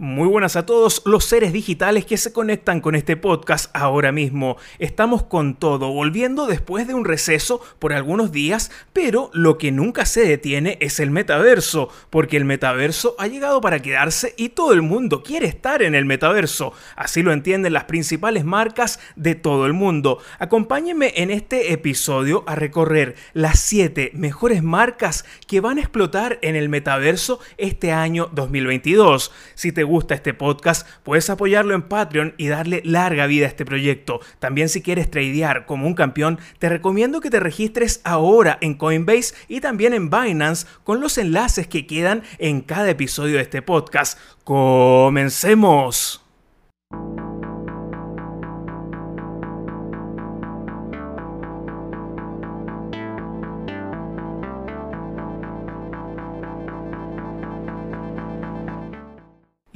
Muy buenas a todos los seres digitales que se conectan con este podcast ahora mismo. Estamos con todo, volviendo después de un receso por algunos días, pero lo que nunca se detiene es el metaverso, porque el metaverso ha llegado para quedarse y todo el mundo quiere estar en el metaverso. Así lo entienden las principales marcas de todo el mundo. Acompáñenme en este episodio a recorrer las 7 mejores marcas que van a explotar en el metaverso este año 2022. Si te gusta este podcast, puedes apoyarlo en Patreon y darle larga vida a este proyecto. También si quieres tradear como un campeón, te recomiendo que te registres ahora en Coinbase y también en Binance con los enlaces que quedan en cada episodio de este podcast. ¡Comencemos!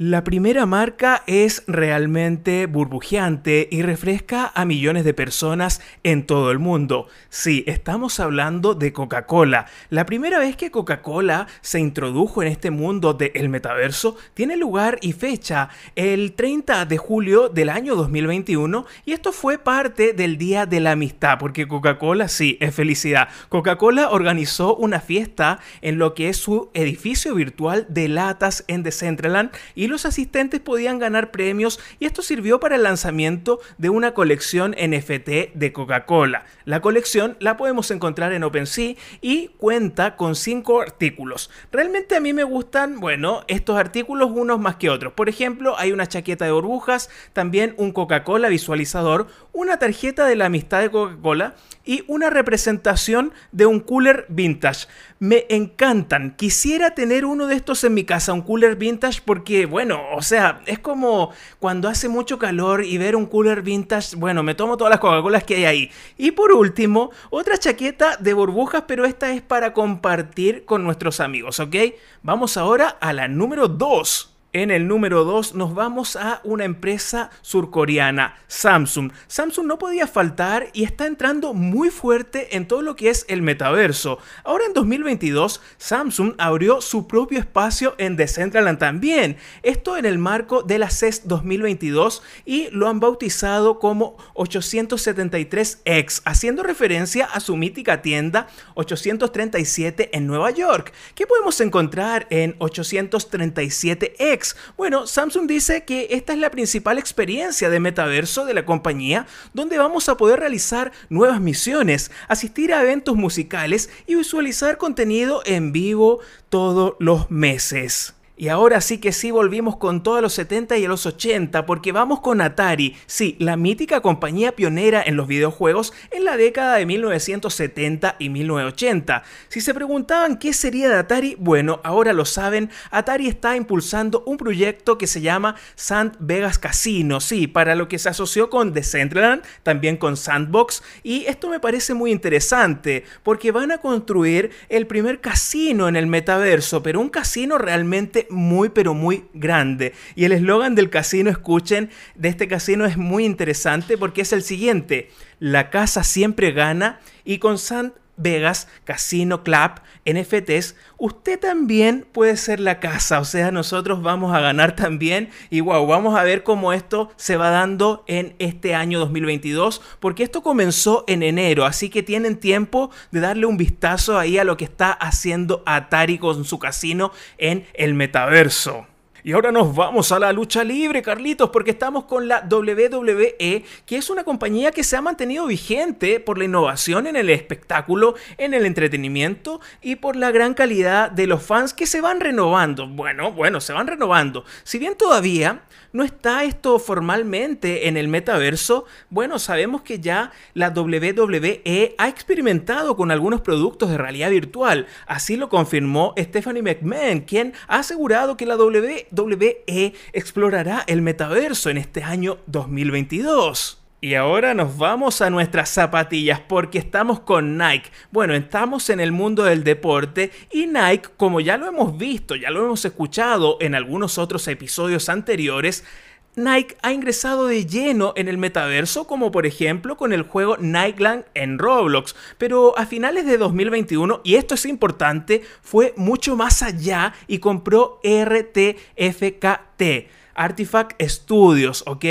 La primera marca es realmente burbujeante y refresca a millones de personas en todo el mundo. Sí, estamos hablando de Coca-Cola. La primera vez que Coca-Cola se introdujo en este mundo del metaverso tiene lugar y fecha el 30 de julio del año 2021 y esto fue parte del Día de la Amistad porque Coca-Cola sí es felicidad. Coca-Cola organizó una fiesta en lo que es su edificio virtual de latas en Decentraland y los asistentes podían ganar premios y esto sirvió para el lanzamiento de una colección NFT de Coca-Cola. La colección la podemos encontrar en OpenSea y cuenta con cinco artículos. Realmente a mí me gustan, bueno, estos artículos unos más que otros. Por ejemplo, hay una chaqueta de burbujas, también un Coca-Cola visualizador, una tarjeta de la amistad de Coca-Cola y una representación de un cooler vintage. Me encantan. Quisiera tener uno de estos en mi casa, un cooler vintage, porque, bueno, o sea, es como cuando hace mucho calor y ver un cooler vintage, bueno, me tomo todas las Coca-Colas que hay ahí. Y por último, otra chaqueta de burbujas, pero esta es para compartir con nuestros amigos, ¿ok? Vamos ahora a la número 2. En el número 2 nos vamos a una empresa surcoreana, Samsung. Samsung no podía faltar y está entrando muy fuerte en todo lo que es el metaverso. Ahora en 2022, Samsung abrió su propio espacio en Decentraland también. Esto en el marco de la CES 2022 y lo han bautizado como 873X, haciendo referencia a su mítica tienda 837 en Nueva York. ¿Qué podemos encontrar en 837X? Bueno, Samsung dice que esta es la principal experiencia de metaverso de la compañía, donde vamos a poder realizar nuevas misiones, asistir a eventos musicales y visualizar contenido en vivo todos los meses. Y ahora sí que sí volvimos con todos los 70 y los 80 porque vamos con Atari, sí, la mítica compañía pionera en los videojuegos en la década de 1970 y 1980. Si se preguntaban qué sería de Atari, bueno, ahora lo saben, Atari está impulsando un proyecto que se llama Sand Vegas Casino, sí, para lo que se asoció con Decentraland, también con Sandbox, y esto me parece muy interesante porque van a construir el primer casino en el metaverso, pero un casino realmente muy pero muy grande. Y el eslogan del casino, escuchen, de este casino es muy interesante porque es el siguiente, la casa siempre gana y con San Vegas, Casino Club, NFTs, usted también puede ser la casa, o sea, nosotros vamos a ganar también y wow, vamos a ver cómo esto se va dando en este año 2022, porque esto comenzó en enero, así que tienen tiempo de darle un vistazo ahí a lo que está haciendo Atari con su casino en el metaverso. Y ahora nos vamos a la lucha libre, Carlitos, porque estamos con la WWE, que es una compañía que se ha mantenido vigente por la innovación en el espectáculo, en el entretenimiento y por la gran calidad de los fans que se van renovando. Bueno, bueno, se van renovando. Si bien todavía no está esto formalmente en el metaverso, bueno, sabemos que ya la WWE ha experimentado con algunos productos de realidad virtual. Así lo confirmó Stephanie McMahon, quien ha asegurado que la WWE WWE explorará el metaverso en este año 2022. Y ahora nos vamos a nuestras zapatillas porque estamos con Nike. Bueno, estamos en el mundo del deporte y Nike, como ya lo hemos visto, ya lo hemos escuchado en algunos otros episodios anteriores, Nike ha ingresado de lleno en el metaverso, como por ejemplo con el juego Nikeland en Roblox, pero a finales de 2021, y esto es importante, fue mucho más allá y compró RTFK ART, Artifact Studios, ¿ok?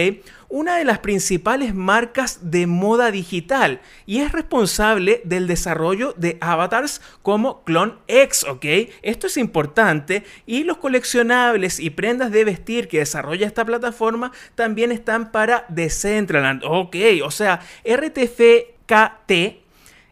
Una de las principales marcas de moda digital y es responsable del desarrollo de avatars como Clone X, ¿ok? Esto es importante y los coleccionables y prendas de vestir que desarrolla esta plataforma también están para Decentraland, ¿ok? O sea, RTFKT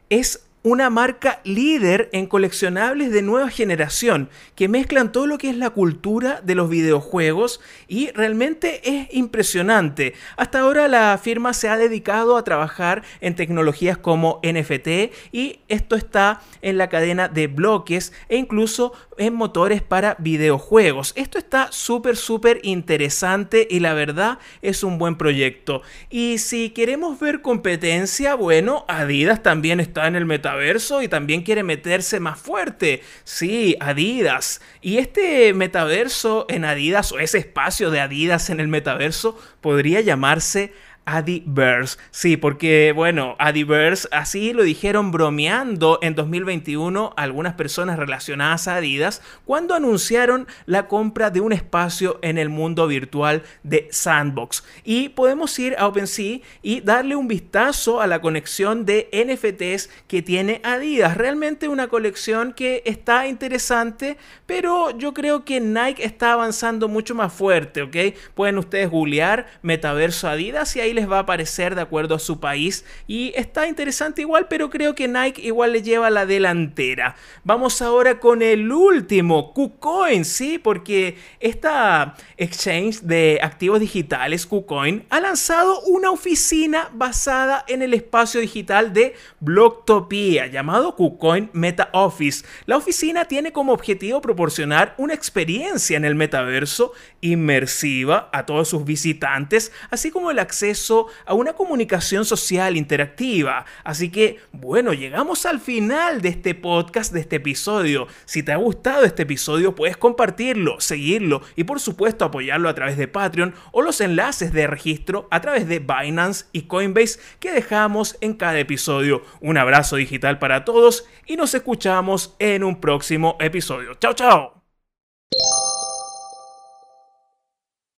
es una marca líder en coleccionables de nueva generación que mezclan todo lo que es la cultura de los videojuegos y realmente es impresionante. Hasta ahora la firma se ha dedicado a trabajar en tecnologías como NFT y esto está en la cadena de bloques e incluso en motores para videojuegos. Esto está súper súper interesante y la verdad es un buen proyecto. Y si queremos ver competencia, bueno, Adidas también está en el metaverso y también quiere meterse más fuerte. Sí, Adidas. Y este metaverso en Adidas o ese espacio de Adidas en el metaverso podría llamarse Adiverse. Sí, porque bueno, Adiverse, así lo dijeron bromeando en 2021 algunas personas relacionadas a Adidas cuando anunciaron la compra de un espacio en el mundo virtual de Sandbox. Y podemos ir a OpenSea y darle un vistazo a la conexión de NFTs que tiene Adidas. Realmente una colección que está interesante, pero yo creo que Nike está avanzando mucho más fuerte, ¿ok? Pueden ustedes googlear metaverso Adidas y ahí les va a aparecer de acuerdo a su país y está interesante igual, pero creo que Nike igual le lleva la delantera. Vamos ahora con el último, KuCoin, sí, porque esta exchange de activos digitales, KuCoin, ha lanzado una oficina basada en el espacio digital de Blocktopia llamado KuCoin Meta Office. La oficina tiene como objetivo proporcionar una experiencia en el metaverso inmersiva a todos sus visitantes, así como el acceso a una comunicación social interactiva. Así que, bueno, llegamos al final de este podcast, de este episodio. Si te ha gustado este episodio, puedes compartirlo, seguirlo y por supuesto apoyarlo a través de Patreon o los enlaces de registro a través de Binance y Coinbase que dejamos en cada episodio. Un abrazo digital para todos y nos escuchamos en un próximo episodio. Chao, chao.